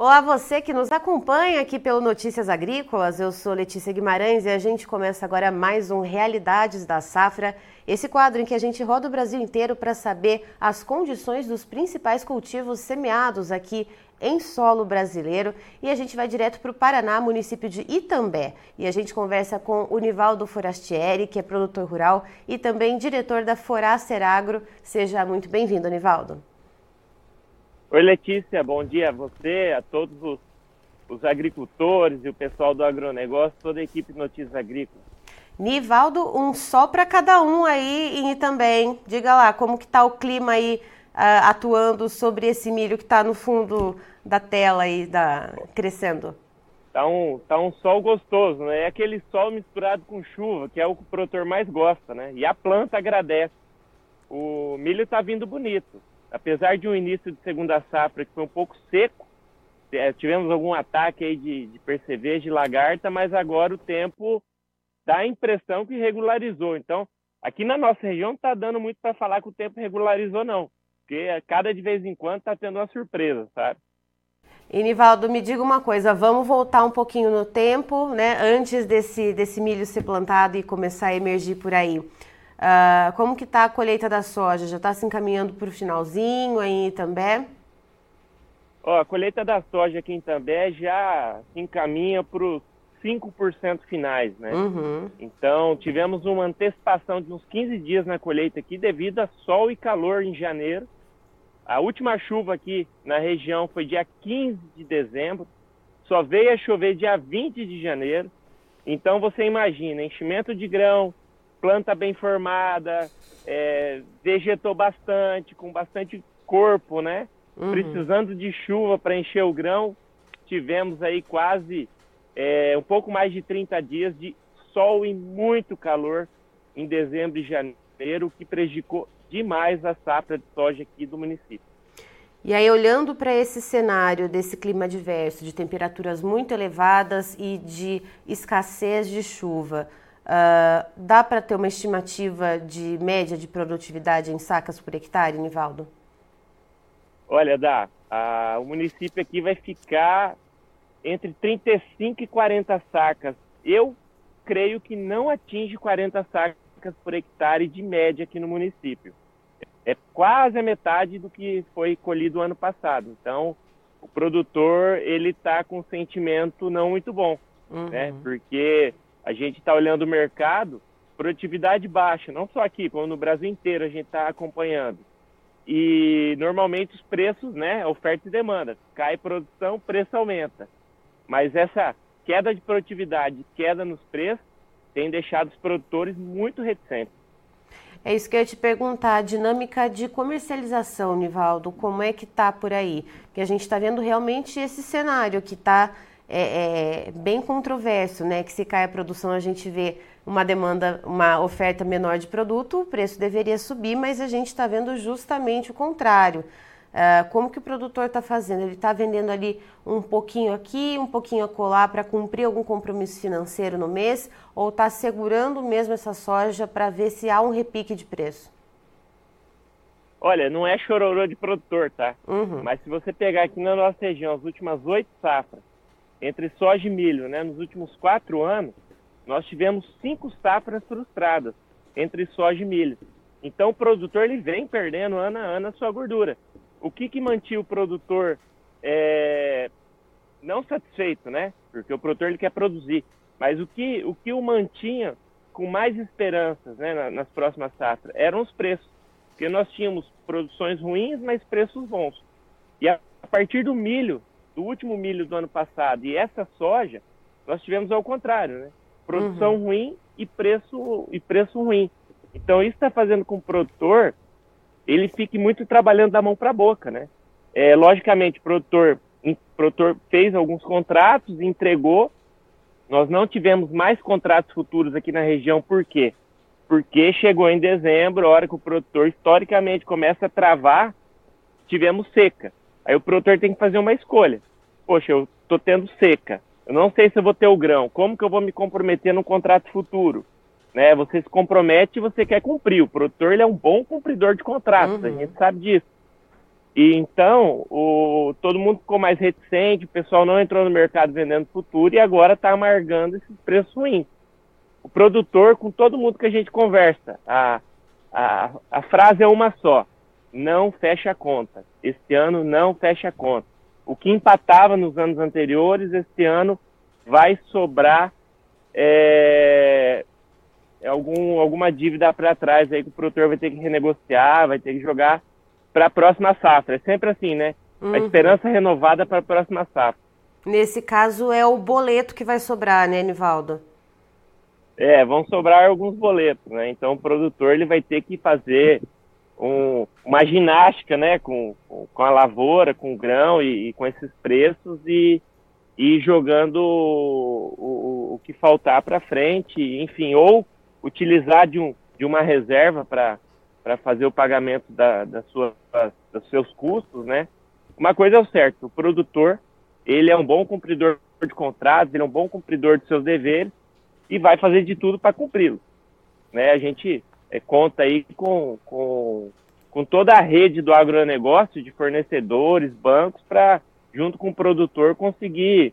Olá, você que nos acompanha aqui pelo Notícias Agrícolas. Eu sou Letícia Guimarães e a gente começa agora mais um Realidades da Safra. Esse quadro em que a gente roda o Brasil inteiro para saber as condições dos principais cultivos semeados aqui em solo brasileiro. E a gente vai direto para o Paraná, município de Itambé. E a gente conversa com o Nivaldo Forastieri, que é produtor rural e também diretor da Foraster Agro. Seja muito bem-vindo, Nivaldo. Oi, Letícia, bom dia a você, a todos os, os agricultores e o pessoal do agronegócio, toda a equipe Notícias Agrícolas. Nivaldo, um só para cada um aí em também. Diga lá, como que está o clima aí uh, atuando sobre esse milho que está no fundo da tela aí, da, crescendo? Tá um, tá um sol gostoso, né? É aquele sol misturado com chuva, que é o que o produtor mais gosta, né? E a planta agradece. O milho está vindo bonito apesar de um início de segunda safra que foi um pouco seco, é, tivemos algum ataque aí de, de percevejo, de lagarta, mas agora o tempo dá a impressão que regularizou. Então, aqui na nossa região está dando muito para falar que o tempo regularizou, não. Porque cada de vez em quando está tendo uma surpresa, sabe? E Nivaldo, me diga uma coisa, vamos voltar um pouquinho no tempo, né? Antes desse, desse milho ser plantado e começar a emergir por aí. Uh, como que está a colheita da soja? Já está se encaminhando para o finalzinho aí em Itambé? Ó, a colheita da soja aqui em Itambé já se encaminha para os 5% finais, né? Uhum. Então, tivemos uma antecipação de uns 15 dias na colheita aqui devido a sol e calor em janeiro. A última chuva aqui na região foi dia 15 de dezembro, só veio a chover dia 20 de janeiro. Então, você imagina, enchimento de grão, planta bem formada, é, vegetou bastante, com bastante corpo, né? Uhum. Precisando de chuva para encher o grão, tivemos aí quase é, um pouco mais de 30 dias de sol e muito calor em dezembro e janeiro, que prejudicou demais a safra de soja aqui do município. E aí, olhando para esse cenário desse clima adverso, de temperaturas muito elevadas e de escassez de chuva, Uh, dá para ter uma estimativa de média de produtividade em sacas por hectare, Nivaldo? Olha, dá. Ah, o município aqui vai ficar entre 35 e 40 sacas. Eu creio que não atinge 40 sacas por hectare de média aqui no município. É quase a metade do que foi colhido ano passado. Então, o produtor ele está com um sentimento não muito bom, né? uhum. né? Porque a gente está olhando o mercado, produtividade baixa, não só aqui, como no Brasil inteiro a gente está acompanhando. E normalmente os preços, né, oferta e demanda, cai produção, preço aumenta. Mas essa queda de produtividade, queda nos preços, tem deixado os produtores muito reticentes. É isso que eu ia te perguntar, a dinâmica de comercialização, Nivaldo, como é que está por aí? Que a gente está vendo realmente esse cenário que está é, é, bem controverso, né? Que se cai a produção, a gente vê uma demanda, uma oferta menor de produto, o preço deveria subir, mas a gente está vendo justamente o contrário. Uh, como que o produtor está fazendo? Ele está vendendo ali um pouquinho aqui, um pouquinho acolá para cumprir algum compromisso financeiro no mês, ou está segurando mesmo essa soja para ver se há um repique de preço? Olha, não é chororô de produtor, tá? Uhum. Mas se você pegar aqui na nossa região as últimas oito safras, entre soja e milho, né? Nos últimos quatro anos, nós tivemos cinco safras frustradas entre soja e milho. Então, o produtor ele vem perdendo ano a ano a sua gordura. O que, que mantinha o produtor é, não satisfeito, né? Porque o produtor ele quer produzir. Mas o que o, que o mantinha com mais esperanças né, nas próximas safras eram os preços. Porque nós tínhamos produções ruins, mas preços bons. E a, a partir do milho, do último milho do ano passado e essa soja, nós tivemos ao contrário, né? Produção uhum. ruim e preço, e preço ruim. Então isso está fazendo com o produtor ele fique muito trabalhando da mão para a boca, né? É, logicamente, o produtor, o produtor fez alguns contratos, entregou. Nós não tivemos mais contratos futuros aqui na região, por quê? Porque chegou em dezembro, a hora que o produtor historicamente começa a travar, tivemos seca. Aí o produtor tem que fazer uma escolha poxa, eu estou tendo seca, eu não sei se eu vou ter o grão, como que eu vou me comprometer num contrato futuro? Né? Você se compromete e você quer cumprir. O produtor ele é um bom cumpridor de contratos, uhum. a gente sabe disso. E então, o, todo mundo ficou mais reticente, o pessoal não entrou no mercado vendendo futuro e agora está amargando esses preços ruins. O produtor, com todo mundo que a gente conversa, a, a, a frase é uma só: não fecha a conta. Este ano não fecha a conta. O que empatava nos anos anteriores, este ano vai sobrar é, algum, alguma dívida para trás aí que o produtor vai ter que renegociar, vai ter que jogar para a próxima safra. É sempre assim, né? Uhum. A esperança renovada para a próxima safra. Nesse caso é o boleto que vai sobrar, né, Nivaldo? É, vão sobrar alguns boletos, né? Então o produtor ele vai ter que fazer um, uma ginástica, né, com, com a lavoura, com o grão e, e com esses preços e, e jogando o, o, o que faltar para frente, enfim, ou utilizar de, um, de uma reserva para fazer o pagamento da, da sua, dos seus custos, né? Uma coisa é o certo, o produtor, ele é um bom cumpridor de contratos, ele é um bom cumpridor de seus deveres e vai fazer de tudo para cumpri-los. Né? A gente é, conta aí com, com, com toda a rede do agronegócio, de fornecedores, bancos, para, junto com o produtor, conseguir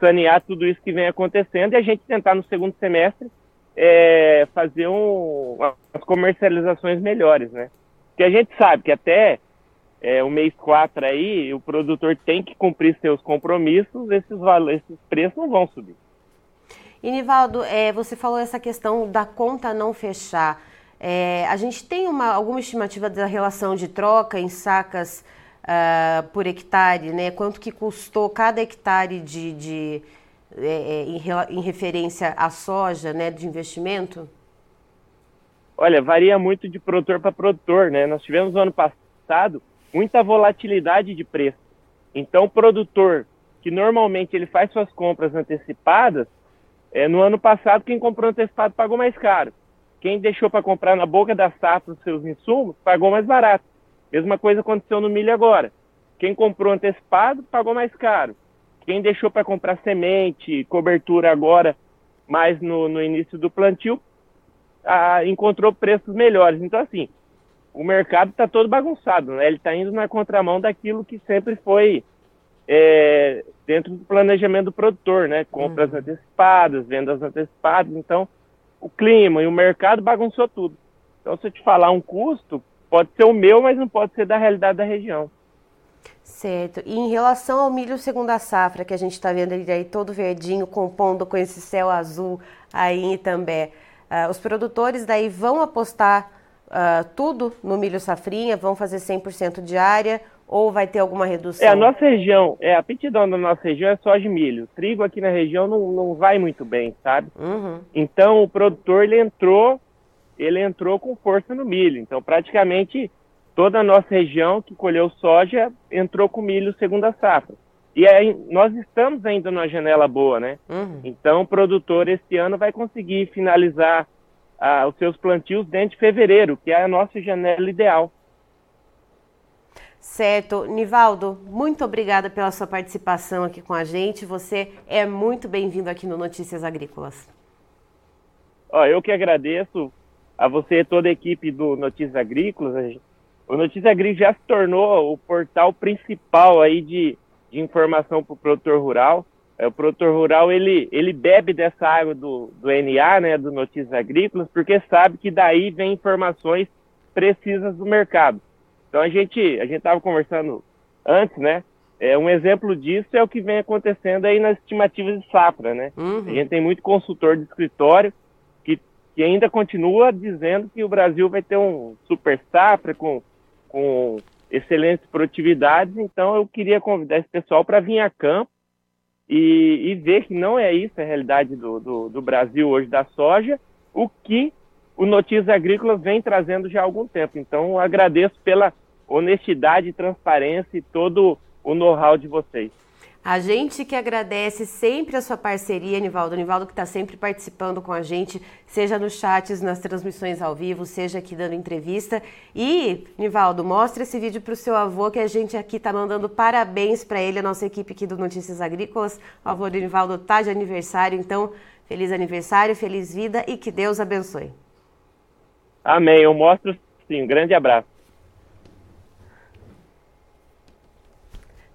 sanear tudo isso que vem acontecendo e a gente tentar no segundo semestre é, fazer um, umas comercializações melhores, né? Porque a gente sabe que até é, o mês 4 aí, o produtor tem que cumprir seus compromissos, esses, valores, esses preços não vão subir. E Nivaldo, é, você falou essa questão da conta não fechar. É, a gente tem uma, alguma estimativa da relação de troca em sacas uh, por hectare, né? Quanto que custou cada hectare de, de é, é, em, em, referência à soja, né, de investimento? Olha, varia muito de produtor para produtor, né? Nós tivemos no ano passado muita volatilidade de preço. Então, o produtor que normalmente ele faz suas compras antecipadas, é, no ano passado quem comprou antecipado pagou mais caro. Quem deixou para comprar na boca da safra os seus insumos pagou mais barato. Mesma coisa aconteceu no milho agora. Quem comprou antecipado pagou mais caro. Quem deixou para comprar semente, cobertura agora, mais no, no início do plantio, ah, encontrou preços melhores. Então, assim, o mercado está todo bagunçado, né? Ele está indo na contramão daquilo que sempre foi é, dentro do planejamento do produtor, né? Compras uhum. antecipadas, vendas antecipadas. Então, o clima e o mercado bagunçou tudo. Então, se eu te falar um custo, pode ser o meu, mas não pode ser da realidade da região. Certo. E em relação ao milho segunda safra, que a gente está vendo ele aí todo verdinho, compondo com esse céu azul aí em Itambé, uh, os produtores daí vão apostar uh, tudo no milho safrinha, vão fazer 100% de área ou vai ter alguma redução? É, a nossa região, é, a aptidão da nossa região é só de milho. Trigo aqui na região não, não vai muito bem, sabe? Uhum. Então o produtor ele entrou, ele entrou com força no milho. Então praticamente toda a nossa região que colheu soja entrou com milho segunda safra. E aí, nós estamos ainda numa janela boa, né? Uhum. Então, o produtor esse ano vai conseguir finalizar ah, os seus plantios dentro de fevereiro, que é a nossa janela ideal. Certo. Nivaldo, muito obrigada pela sua participação aqui com a gente. Você é muito bem-vindo aqui no Notícias Agrícolas. Ó, eu que agradeço a você e toda a equipe do Notícias Agrícolas. O Notícia Agrícola já se tornou o portal principal aí de, de informação para o produtor rural. É, o produtor rural ele, ele bebe dessa água do, do NA, né, do Notícias Agrícolas, porque sabe que daí vem informações precisas do mercado. Então a gente a gente estava conversando antes, né? É, um exemplo disso é o que vem acontecendo aí nas estimativas de safra, né? Uhum. A gente tem muito consultor de escritório que, que ainda continua dizendo que o Brasil vai ter um super safra com com excelentes produtividades. Então, eu queria convidar esse pessoal para vir a campo e, e, ver que não é isso a realidade do, do, do, Brasil hoje da soja, o que o Notícias Agrícolas vem trazendo já há algum tempo. Então, agradeço pela honestidade, transparência e todo o know-how de vocês. A gente que agradece sempre a sua parceria, Nivaldo. Nivaldo que está sempre participando com a gente, seja nos chats, nas transmissões ao vivo, seja aqui dando entrevista. E, Nivaldo, mostre esse vídeo para o seu avô, que a gente aqui está mandando parabéns para ele, a nossa equipe aqui do Notícias Agrícolas. O avô do Nivaldo está de aniversário, então, feliz aniversário, feliz vida e que Deus abençoe. Amém. Eu mostro sim. Um grande abraço.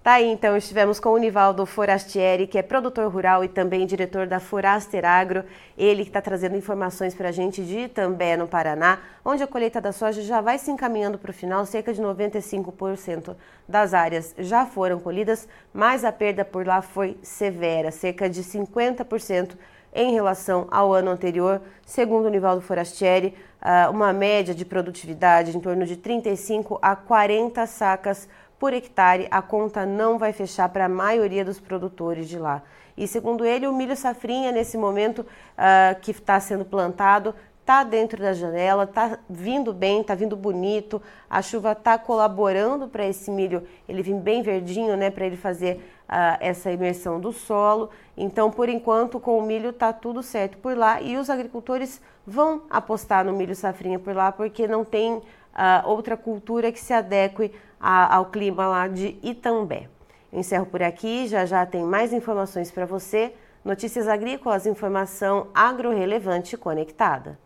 Tá aí, então, estivemos com o Nivaldo Forastieri, que é produtor rural e também diretor da Foraster Agro. Ele que está trazendo informações para a gente de Itambé, no Paraná, onde a colheita da soja já vai se encaminhando para o final. Cerca de 95% das áreas já foram colhidas, mas a perda por lá foi severa, cerca de 50% em relação ao ano anterior. Segundo o Nivaldo Forastieri, ah, uma média de produtividade em torno de 35 a 40 sacas por hectare, a conta não vai fechar para a maioria dos produtores de lá. E segundo ele, o milho safrinha, nesse momento uh, que está sendo plantado, está dentro da janela, está vindo bem, está vindo bonito, a chuva está colaborando para esse milho ele vir bem verdinho, né, para ele fazer uh, essa imersão do solo. Então, por enquanto, com o milho está tudo certo por lá e os agricultores vão apostar no milho safrinha por lá porque não tem uh, outra cultura que se adeque a, ao clima lá de Itambé. Eu encerro por aqui, já já tem mais informações para você. Notícias agrícolas, informação agro-relevante conectada.